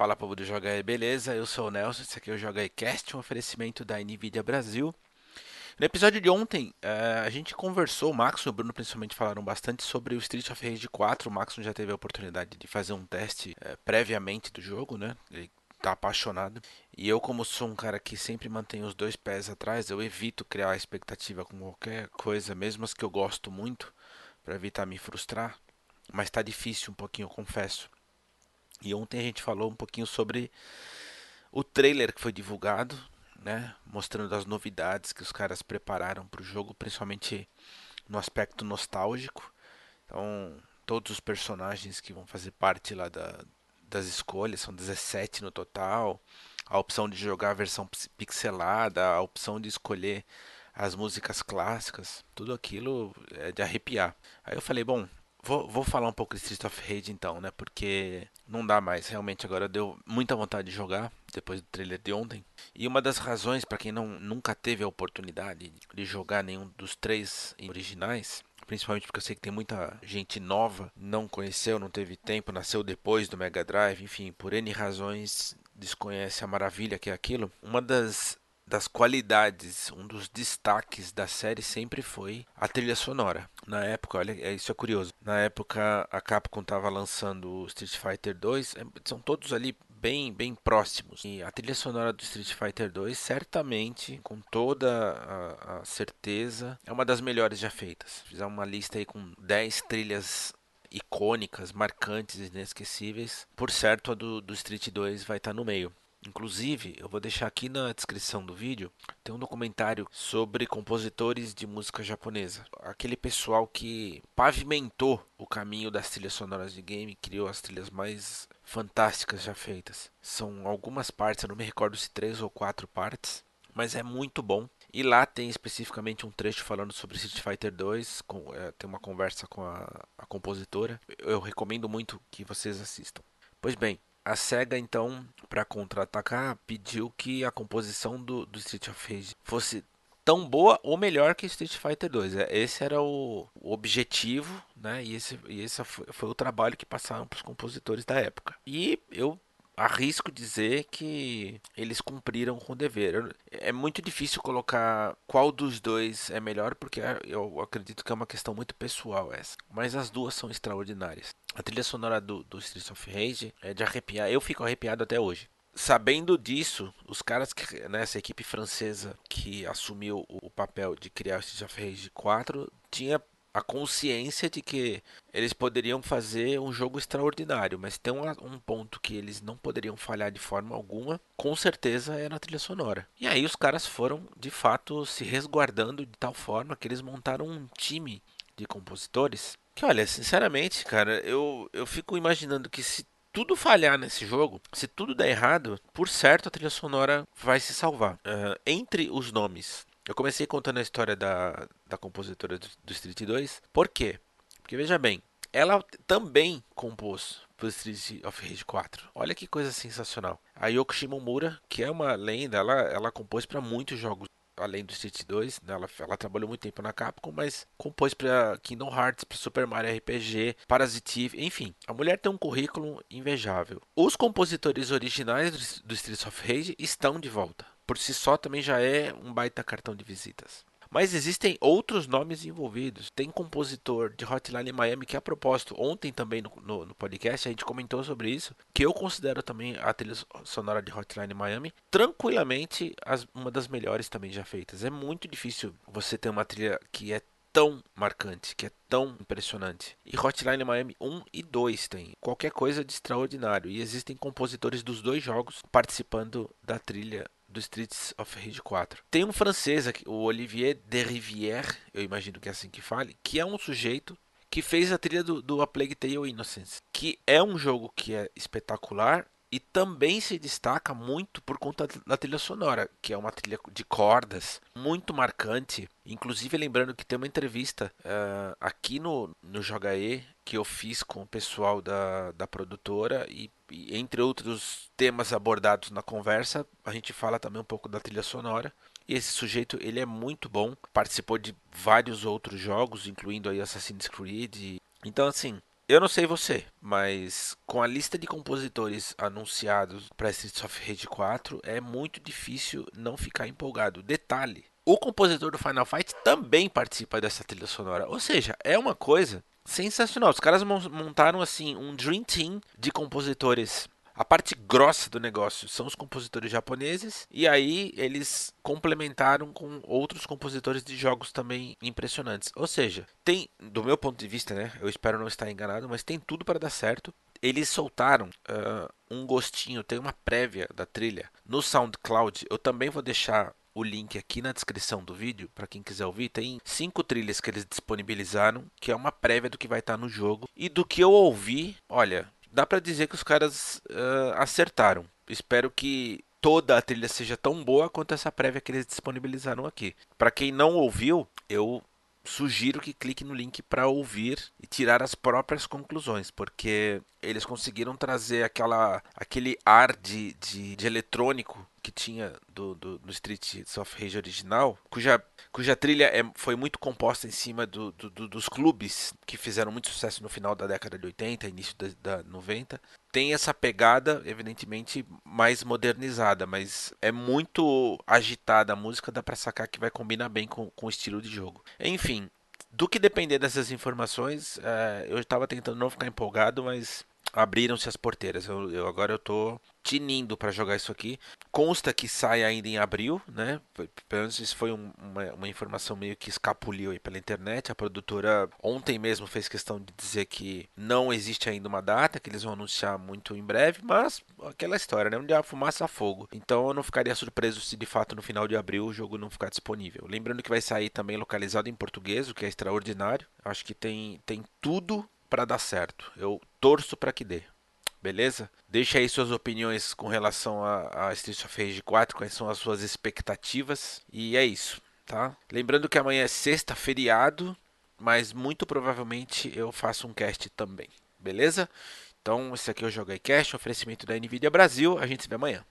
Fala povo do Joga aí, beleza? Eu sou o Nelson, esse aqui é o Joga Cast, um oferecimento da Nvidia Brasil. No episódio de ontem, uh, a gente conversou, o Max e o Bruno principalmente falaram bastante sobre o Street of Rage 4. O Max já teve a oportunidade de fazer um teste uh, previamente do jogo, né? Ele tá apaixonado. E eu, como sou um cara que sempre mantém os dois pés atrás, eu evito criar expectativa com qualquer coisa, mesmo as que eu gosto muito, para evitar me frustrar. Mas tá difícil um pouquinho, eu confesso. E ontem a gente falou um pouquinho sobre o trailer que foi divulgado, né, mostrando as novidades que os caras prepararam para o jogo, principalmente no aspecto nostálgico. Então, todos os personagens que vão fazer parte lá da, das escolhas, são 17 no total. A opção de jogar a versão pixelada, a opção de escolher as músicas clássicas, tudo aquilo é de arrepiar. Aí eu falei, bom, Vou, vou falar um pouco de Street of Rage então, né? Porque não dá mais. Realmente agora deu muita vontade de jogar depois do trailer de ontem. E uma das razões para quem não, nunca teve a oportunidade de jogar nenhum dos três originais, principalmente porque eu sei que tem muita gente nova, não conheceu, não teve tempo, nasceu depois do Mega Drive, enfim, por N razões desconhece a maravilha que é aquilo. Uma das das qualidades, um dos destaques da série sempre foi a trilha sonora. Na época, olha, é, isso é curioso. Na época, a Capcom estava lançando o Street Fighter 2, é, são todos ali bem, bem próximos. E a trilha sonora do Street Fighter 2, certamente, com toda a, a certeza, é uma das melhores já feitas. Fizer uma lista aí com 10 trilhas icônicas, marcantes, inesquecíveis. Por certo, a do, do Street 2 vai estar tá no meio. Inclusive, eu vou deixar aqui na descrição do vídeo, tem um documentário sobre compositores de música japonesa. Aquele pessoal que pavimentou o caminho das trilhas sonoras de game, criou as trilhas mais fantásticas já feitas. São algumas partes, eu não me recordo se três ou quatro partes, mas é muito bom. E lá tem especificamente um trecho falando sobre Street Fighter 2, com, é, tem uma conversa com a, a compositora. Eu recomendo muito que vocês assistam. Pois bem, a SEGA, então, para contra-atacar, pediu que a composição do, do Street of Rage fosse tão boa ou melhor que Street Fighter 2. É, esse era o, o objetivo, né? E esse, e esse foi, foi o trabalho que passaram para os compositores da época. E eu arrisco dizer que eles cumpriram com o dever. É muito difícil colocar qual dos dois é melhor, porque eu acredito que é uma questão muito pessoal essa. Mas as duas são extraordinárias. A trilha sonora do, do Streets of Rage é de arrepiar. Eu fico arrepiado até hoje. Sabendo disso, os caras, que, né, essa equipe francesa que assumiu o papel de criar o Streets of Rage 4, tinha a consciência de que eles poderiam fazer um jogo extraordinário, mas tem um, um, ponto que eles não poderiam falhar de forma alguma, com certeza é na trilha sonora. E aí os caras foram de fato se resguardando de tal forma que eles montaram um time de compositores. Que olha, sinceramente, cara, eu, eu fico imaginando que se tudo falhar nesse jogo, se tudo der errado, por certo a trilha sonora vai se salvar. Uh, entre os nomes eu comecei contando a história da, da compositora do, do Street 2. Por quê? Porque veja bem, ela também compôs pro Street of Rage 4. Olha que coisa sensacional. A Yoko Shimomura, que é uma lenda, ela, ela compôs para muitos jogos além do Street 2, né? ela, ela, trabalhou muito tempo na Capcom, mas compôs para Kingdom Hearts, para Super Mario RPG, Parasitive, enfim, a mulher tem um currículo invejável. Os compositores originais do, do Street of Rage estão de volta por si só também já é um baita cartão de visitas. Mas existem outros nomes envolvidos. Tem compositor de Hotline Miami que, a propósito, ontem também no, no, no, podcast a gente comentou sobre isso, que eu considero também a trilha sonora de Hotline Miami tranquilamente as, uma das melhores também já feitas. É muito difícil você ter uma trilha que é tão marcante, que é tão impressionante. E Hotline Miami 1 e 2 tem qualquer coisa de extraordinário. E existem compositores dos dois jogos participando da trilha do Streets of Rage 4. Tem um francês aqui, o Olivier Derivière, eu imagino que é assim que fale, que é um sujeito que fez a trilha do, do A Plague Tale Innocence, que é um jogo que é espetacular e também se destaca muito por conta da trilha sonora, que é uma trilha de cordas muito marcante. Inclusive, lembrando que tem uma entrevista uh, aqui no, no Joga E que eu fiz com o pessoal da, da produtora e, entre outros temas abordados na conversa, a gente fala também um pouco da trilha sonora. E esse sujeito, ele é muito bom, participou de vários outros jogos, incluindo aí Assassin's Creed. Então, assim, eu não sei você, mas com a lista de compositores anunciados para Streets of Rage 4, é muito difícil não ficar empolgado. Detalhe, o compositor do Final Fight também participa dessa trilha sonora. Ou seja, é uma coisa sensacional. Os caras montaram assim um dream team de compositores a parte grossa do negócio são os compositores japoneses e aí eles complementaram com outros compositores de jogos também impressionantes. Ou seja, tem, do meu ponto de vista, né? Eu espero não estar enganado, mas tem tudo para dar certo. Eles soltaram uh, um gostinho, tem uma prévia da trilha no SoundCloud. Eu também vou deixar o link aqui na descrição do vídeo para quem quiser ouvir. Tem cinco trilhas que eles disponibilizaram, que é uma prévia do que vai estar no jogo. E do que eu ouvi, olha, dá para dizer que os caras uh, acertaram. Espero que toda a trilha seja tão boa quanto essa prévia que eles disponibilizaram aqui. Para quem não ouviu, eu sugiro que clique no link para ouvir e tirar as próprias conclusões, porque eles conseguiram trazer aquela, aquele ar de, de, de eletrônico que tinha do, do, do Street of Rage original, cuja, cuja trilha é, foi muito composta em cima do, do, dos clubes que fizeram muito sucesso no final da década de 80, início da, da 90. Tem essa pegada, evidentemente, mais modernizada, mas é muito agitada a música, dá pra sacar que vai combinar bem com, com o estilo de jogo. Enfim, do que depender dessas informações, é, eu estava tentando não ficar empolgado, mas abriram-se as porteiras. Eu, eu, agora eu tô tinindo para jogar isso aqui. Consta que sai ainda em abril, né? Pelo menos isso foi um, uma, uma, informação meio que escapuliu aí pela internet. A produtora ontem mesmo fez questão de dizer que não existe ainda uma data, que eles vão anunciar muito em breve, mas aquela história, né? Onde há fumaça a fogo. Então eu não ficaria surpreso se de fato no final de abril o jogo não ficar disponível. Lembrando que vai sair também localizado em português, o que é extraordinário. Acho que tem, tem tudo para dar certo. Eu torço para que dê. Beleza? Deixa aí suas opiniões com relação a, a Street of Rage 4, quais são as suas expectativas. E é isso, tá? Lembrando que amanhã é sexta, feriado, mas muito provavelmente eu faço um cast também. Beleza? Então, esse aqui é o Joga Cast, oferecimento da Nvidia Brasil. A gente se vê amanhã.